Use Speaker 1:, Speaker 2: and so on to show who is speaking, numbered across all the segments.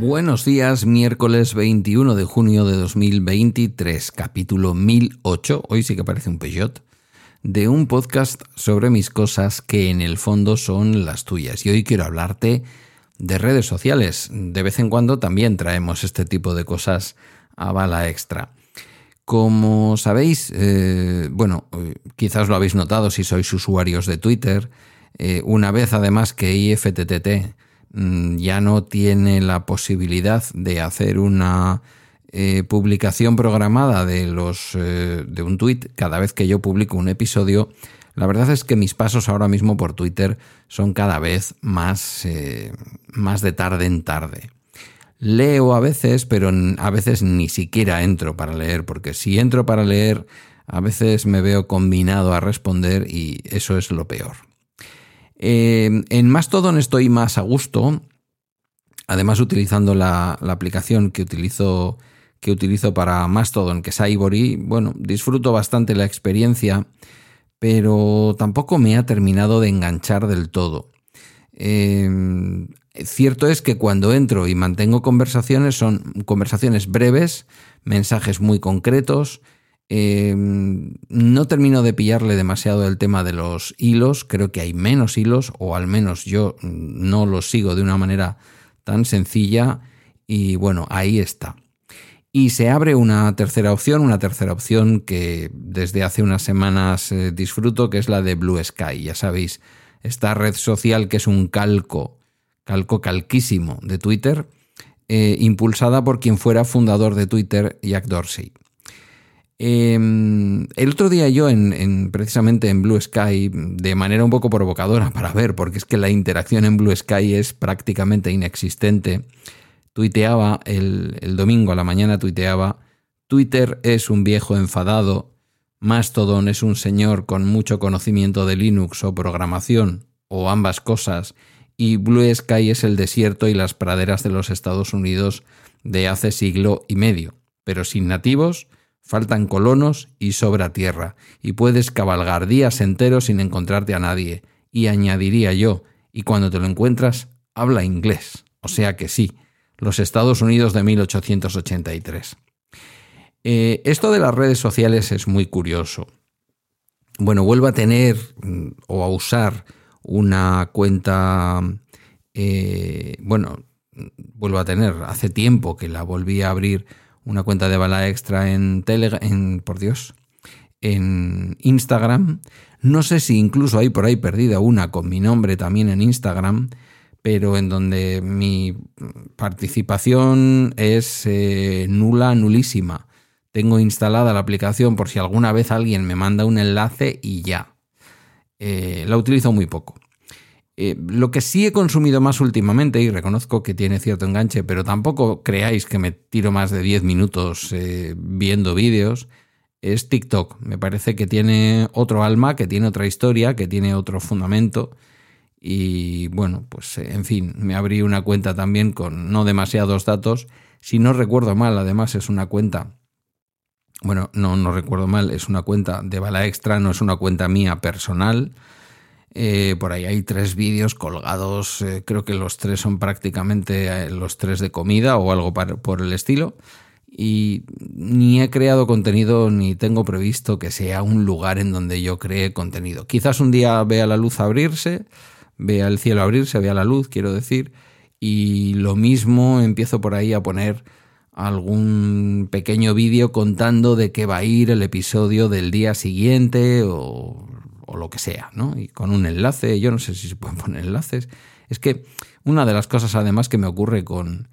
Speaker 1: Buenos días, miércoles 21 de junio de 2023, capítulo 1008, hoy sí que parece un Peugeot, de un podcast sobre mis cosas que en el fondo son las tuyas. Y hoy quiero hablarte de redes sociales. De vez en cuando también traemos este tipo de cosas a bala extra. Como sabéis, eh, bueno, quizás lo habéis notado si sois usuarios de Twitter, eh, una vez además que IFTTT mm, ya no tiene la posibilidad de hacer una eh, publicación programada de, los, eh, de un tweet cada vez que yo publico un episodio, la verdad es que mis pasos ahora mismo por Twitter son cada vez más, eh, más de tarde en tarde. Leo a veces, pero a veces ni siquiera entro para leer, porque si entro para leer, a veces me veo combinado a responder y eso es lo peor. en Mastodon estoy más a gusto, además utilizando la aplicación que utilizo que utilizo para Mastodon, que es Ivory, bueno, disfruto bastante la experiencia, pero tampoco me ha terminado de enganchar del todo. Em, cierto es que cuando entro y mantengo conversaciones son conversaciones breves, mensajes muy concretos. Em, no termino de pillarle demasiado el tema de los hilos, creo que hay menos hilos, o al menos yo no los sigo de una manera tan sencilla. Y bueno, ahí está. Y se abre una tercera opción, una tercera opción que desde hace unas semanas eh, disfruto, que es la de Blue Sky. Ya sabéis, esta red social que es un calco, calco calquísimo de Twitter, eh, impulsada por quien fuera fundador de Twitter, Jack Dorsey. Em, el otro día yo, en, precisamente en Blue Sky, de manera un poco provocadora para ver, porque es que la interacción en Blue Sky es prácticamente inexistente, tuiteaba el, domingo a la mañana, tuiteaba, Twitter es un viejo enfadado, Mastodon es un señor con mucho conocimiento de Linux o programación, o ambas cosas, y Blue Sky es el desierto y las praderas de los Estados Unidos de hace siglo y medio. Pero sin nativos, faltan colonos y sobra tierra, y puedes cabalgar días enteros sin encontrarte a nadie. Y añadiría yo, y cuando te lo encuentras, habla inglés. O sea que sí, los Estados Unidos de 1883. Eh, esto de las redes sociales es muy curioso. Bueno, vuelvo a tener mm, o a usar una cuenta, eh, bueno, vuelvo a tener, hace tiempo que la volví a abrir una cuenta de bala extra en Telegram, en, por Dios, en Instagram. No sé si incluso hay por ahí perdida una con mi nombre también en Instagram, pero en donde mi participación es eh, nula, nulísima. Tengo instalada la aplicación por si alguna vez alguien me manda un enlace y ya. Eh, la utilizo muy poco. Eh, lo que sí he consumido más últimamente, y reconozco que tiene cierto enganche, pero tampoco creáis que me tiro más de 10 minutos viendo vídeos, es TikTok. Me parece que tiene otro alma, que tiene otra historia, que tiene otro fundamento y bueno, pues eh, en fin, me abrí una cuenta también con no demasiados datos. Si no recuerdo mal, además es una cuenta, bueno, no, no recuerdo mal, es una cuenta de bala extra, no es una cuenta mía personal. Eh, por ahí hay tres vídeos colgados, eh, creo que los tres son prácticamente los tres de comida o algo por el estilo. Y ni he creado contenido ni tengo previsto que sea un lugar en donde yo cree contenido. Quizás un día vea la luz abrirse vea el cielo abrirse, vea la luz, quiero decir, y lo mismo empiezo por ahí a poner algún pequeño vídeo contando de qué va a ir el episodio del día siguiente o, o, lo que sea, ¿no? Y con un enlace, yo no sé si se pueden poner enlaces. Es que una de las cosas además que me ocurre con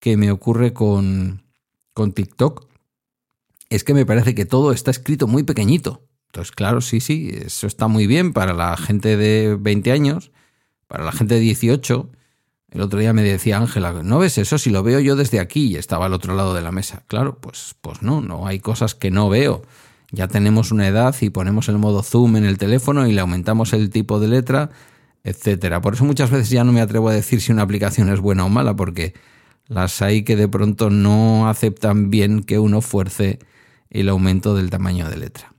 Speaker 1: que me ocurre con con TikTok es que me parece que todo está escrito muy pequeñito. Entonces, claro, sí, sí, eso está muy bien para la gente de 20 años, para la gente de 18, el otro día me decía Ángela, ¿no ves eso? Si lo veo yo desde aquí y estaba al otro lado de la mesa. Claro, pues, pues no, no hay cosas que no veo. Ya tenemos una edad y ponemos el modo zoom en el teléfono y le aumentamos el tipo de letra etcétera. Por eso muchas veces ya no me atrevo a decir si una aplicación es buena o mala, porque las hay que de pronto no aceptan bien que uno fuerce el aumento del tamaño de letra.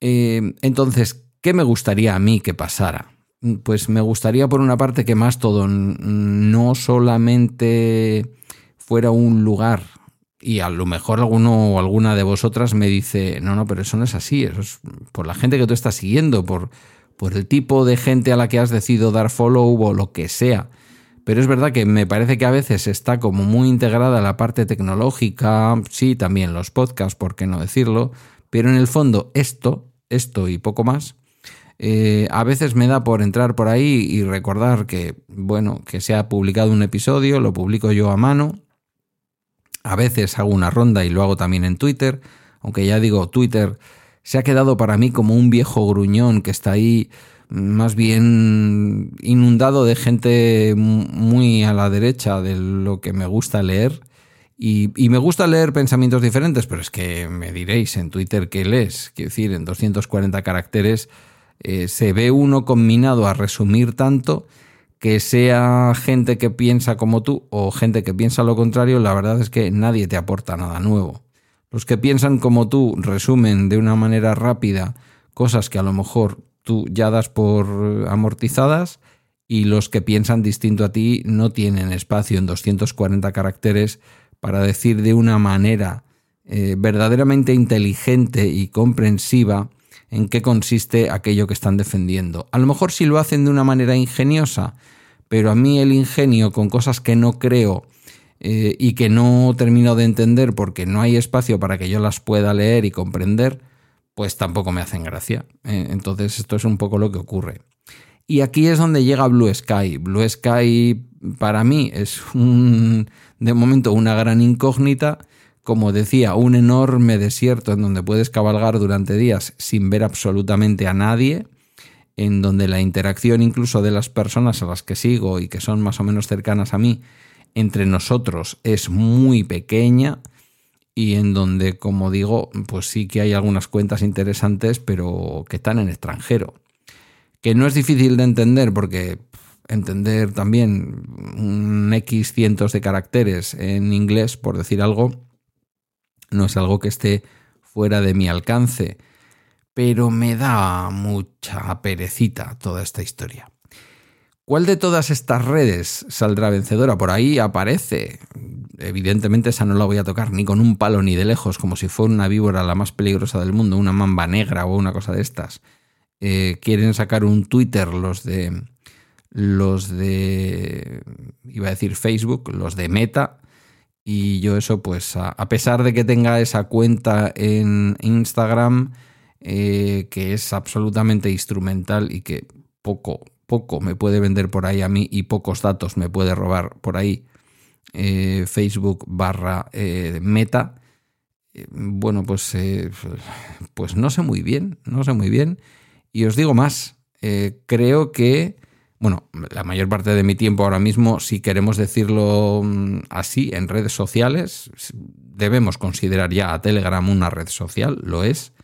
Speaker 1: Eh, entonces, ¿qué me gustaría a mí que pasara? Pues me gustaría por una parte que más todo no solamente fuera un lugar y a lo mejor alguno o alguna de vosotras me dice, no, no, pero eso no es así, eso es por la gente que tú estás siguiendo, por, por el tipo de gente a la que has decidido dar follow o lo que sea. Pero es verdad que me parece que a veces está como muy integrada la parte tecnológica, sí, también los podcasts, por qué no decirlo, pero en el fondo esto, esto y poco más, eh, a veces me da por entrar por ahí y recordar que, bueno, que se ha publicado un episodio, lo publico yo a mano, a veces hago una ronda y lo hago también en Twitter, aunque ya digo, Twitter se ha quedado para mí como un viejo gruñón que está ahí más bien inundado de gente muy a la derecha de lo que me gusta leer. Y, me gusta leer pensamientos diferentes, pero es que me diréis en Twitter qué lees. Quiero decir, en 240 caracteres eh, se ve uno combinado a resumir tanto que sea gente que piensa como tú o gente que piensa lo contrario, la verdad es que nadie te aporta nada nuevo. Los que piensan como tú resumen de una manera rápida cosas que a lo mejor tú ya das por amortizadas y los que piensan distinto a ti no tienen espacio en 240 caracteres para decir de una manera eh, verdaderamente inteligente y comprensiva en qué consiste aquello que están defendiendo. A lo mejor si lo hacen de una manera ingeniosa, pero a mí el ingenio con cosas que no creo eh, y que no termino de entender porque no hay espacio para que yo las pueda leer y comprender, pues tampoco me hacen gracia. Eh, entonces esto es un poco lo que ocurre. Y aquí es donde llega Blue Sky. Blue Sky para mí es un, de momento una gran incógnita. Como decía, un enorme desierto en donde puedes cabalgar durante días sin ver absolutamente a nadie en donde la interacción incluso de las personas a las que sigo y que son más o menos cercanas a mí entre nosotros es muy pequeña y en donde, como digo, pues sí que hay algunas cuentas interesantes, pero que están en extranjero. Que no es difícil de entender porque entender también un X cientos de caracteres en inglés, por decir algo, no es algo que esté fuera de mi alcance pero me da mucha perecita toda esta historia. ¿Cuál de todas estas redes saldrá vencedora? Por ahí aparece. Evidentemente esa no la voy a tocar ni con un palo ni de lejos, como si fuera una víbora la más peligrosa del mundo, una mamba negra o una cosa de estas. Eh, quieren sacar un Twitter los de los de iba a decir Facebook, los de Meta, y yo eso pues a pesar de que tenga esa cuenta en Instagram, eh, que es absolutamente instrumental y que poco, poco me puede vender por ahí a mí y pocos datos me puede robar por ahí eh, Facebook barra eh, meta. bueno, pues, pues no sé muy bien, no sé muy bien. Y os digo más, creo que, bueno, la mayor parte de mi tiempo ahora mismo, si queremos decirlo mm, así, en redes sociales, debemos considerar ya a Telegram una red social, lo es.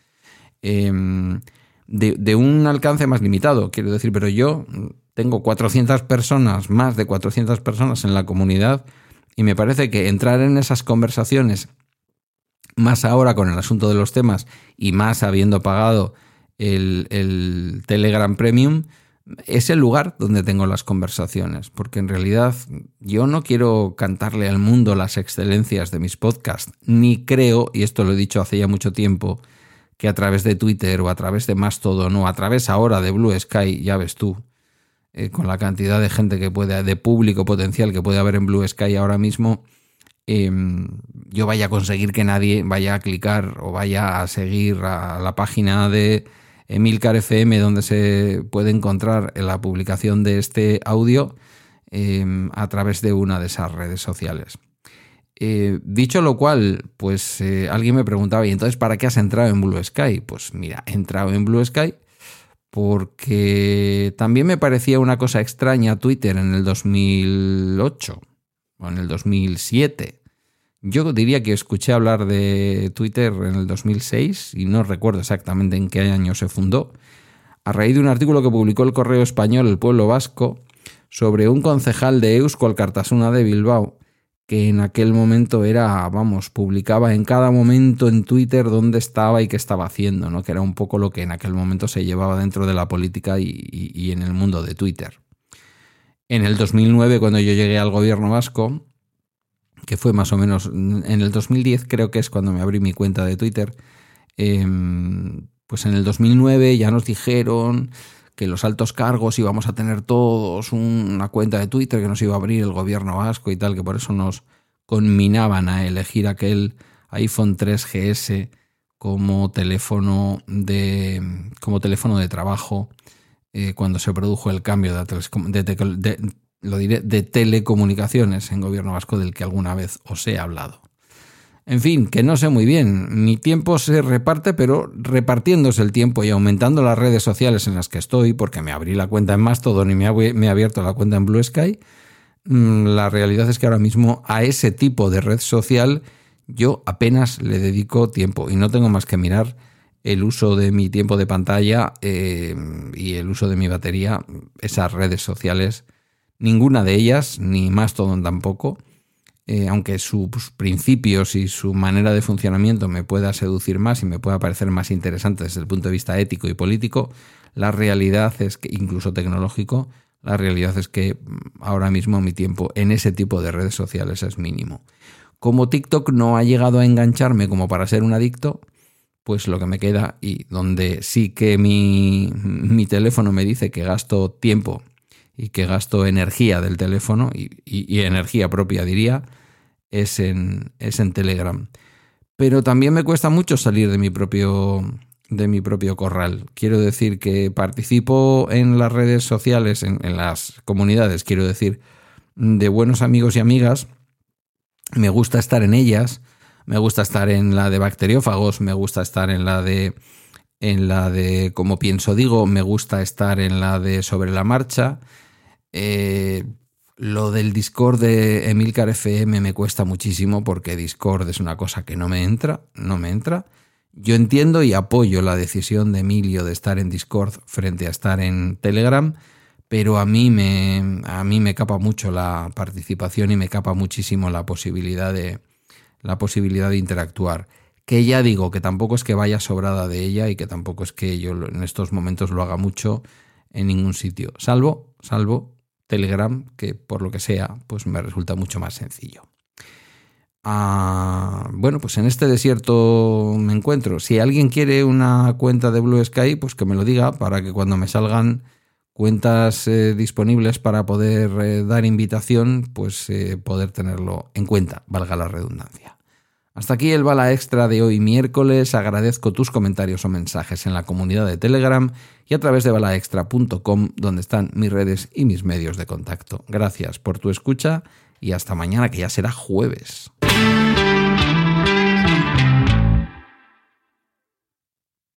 Speaker 1: Em, de, un alcance más limitado, quiero decir, pero yo tengo 400 personas, más de 400 personas en la comunidad y me parece que entrar en esas conversaciones, más ahora con el asunto de los temas y más habiendo pagado el, el Telegram Premium, es el lugar donde tengo las conversaciones, porque en realidad yo no quiero cantarle al mundo las excelencias de mis podcasts, ni creo, y esto lo he dicho hace ya mucho tiempo, que a través de Twitter o a través de Mastodon o a través ahora de Blue Sky, ya ves tú, eh, con la cantidad de gente que puede, de público potencial que puede haber en Blue Sky ahora mismo, em, yo vaya a conseguir que nadie vaya a clicar o vaya a seguir a la página de Emilcar FM donde se puede encontrar la publicación de este audio em, a través de una de esas redes sociales. Eh, dicho lo cual, pues eh, alguien me preguntaba, ¿y entonces para qué has entrado en Blue Sky? Pues mira, he entrado en Blue Sky porque también me parecía una cosa extraña Twitter en el 2008 o en el 2007. Yo diría que escuché hablar de Twitter en el 2006 y no recuerdo exactamente en qué año se fundó. a raíz de un artículo que publicó el Correo Español El Pueblo Vasco sobre un concejal de Eusko Alcartasuna de Bilbao, que en aquel momento era, vamos, publicaba en cada momento en Twitter dónde estaba y qué estaba haciendo, ¿no? que era un poco lo que en aquel momento se llevaba dentro de la política y, en el mundo de Twitter. En el 2009, cuando yo llegué al gobierno vasco, que fue más o menos en el 2010, creo que es cuando me abrí mi cuenta de Twitter, em, pues en el 2009 ya nos dijeron que los altos cargos íbamos a tener todos una cuenta de Twitter que nos iba a abrir el gobierno vasco y tal, que por eso nos conminaban a elegir aquel iPhone 3GS como teléfono de, como teléfono de trabajo eh, cuando se produjo el cambio de, lo diré, de telecomunicaciones en gobierno vasco del que alguna vez os he hablado. En fin, que no sé muy bien. Mi tiempo se reparte, pero repartiéndose el tiempo y aumentando las redes sociales en las que estoy, porque me abrí la cuenta en Mastodon y me he abierto la cuenta en Blue Sky, mm, la realidad es que ahora mismo a ese tipo de red social yo apenas le dedico tiempo y no tengo más que mirar el uso de mi tiempo de pantalla eh, y el uso de mi batería, esas redes sociales, ninguna de ellas, ni Mastodon tampoco, eh, aunque sus principios y su manera de funcionamiento me pueda seducir más y me pueda parecer más interesante desde el punto de vista ético y político, la realidad es que, incluso tecnológico, la realidad es que mm, ahora mismo mi tiempo en ese tipo de redes sociales es mínimo. Como TikTok no ha llegado a engancharme como para ser un adicto, pues lo que me queda y donde sí que mi, mi teléfono me dice que gasto tiempo y que gasto energía del teléfono y energía propia diría, es en, es en Telegram. Pero también me cuesta mucho salir de mi propio de mi propio corral. Quiero decir que participo en las redes sociales, en, las comunidades, quiero decir, de buenos amigos y amigas. Me gusta estar en ellas. Me gusta estar en la de bacteriófagos, me gusta estar en la de en la de como pienso digo, me gusta estar en la de sobre la marcha. Eh, lo del Discord de Emilcar FM me cuesta muchísimo porque Discord es una cosa que no me entra, no me entra. Yo entiendo y apoyo la decisión de Emilio de estar en Discord frente a estar en Telegram, pero a mí me, a mí me capa mucho la participación y me capa muchísimo la posibilidad de, la posibilidad de interactuar. Que ya digo que tampoco es que vaya sobrada de ella y que tampoco es que yo en estos momentos lo haga mucho en ningún sitio, salvo, salvo Telegram, que por lo que sea, pues me resulta mucho más sencillo. Ah, bueno, pues en este desierto me encuentro. Si alguien quiere una cuenta de Blue Sky, pues que me lo diga para que cuando me salgan cuentas eh, disponibles para poder eh, dar invitación, pues eh, poder tenerlo en cuenta, valga la redundancia. Hasta aquí el bala extra de hoy miércoles. Agradezco tus comentarios o mensajes en la comunidad de Telegram y a través de balaextra.com donde están mis redes y mis medios de contacto. Gracias por tu escucha y hasta mañana que ya será jueves.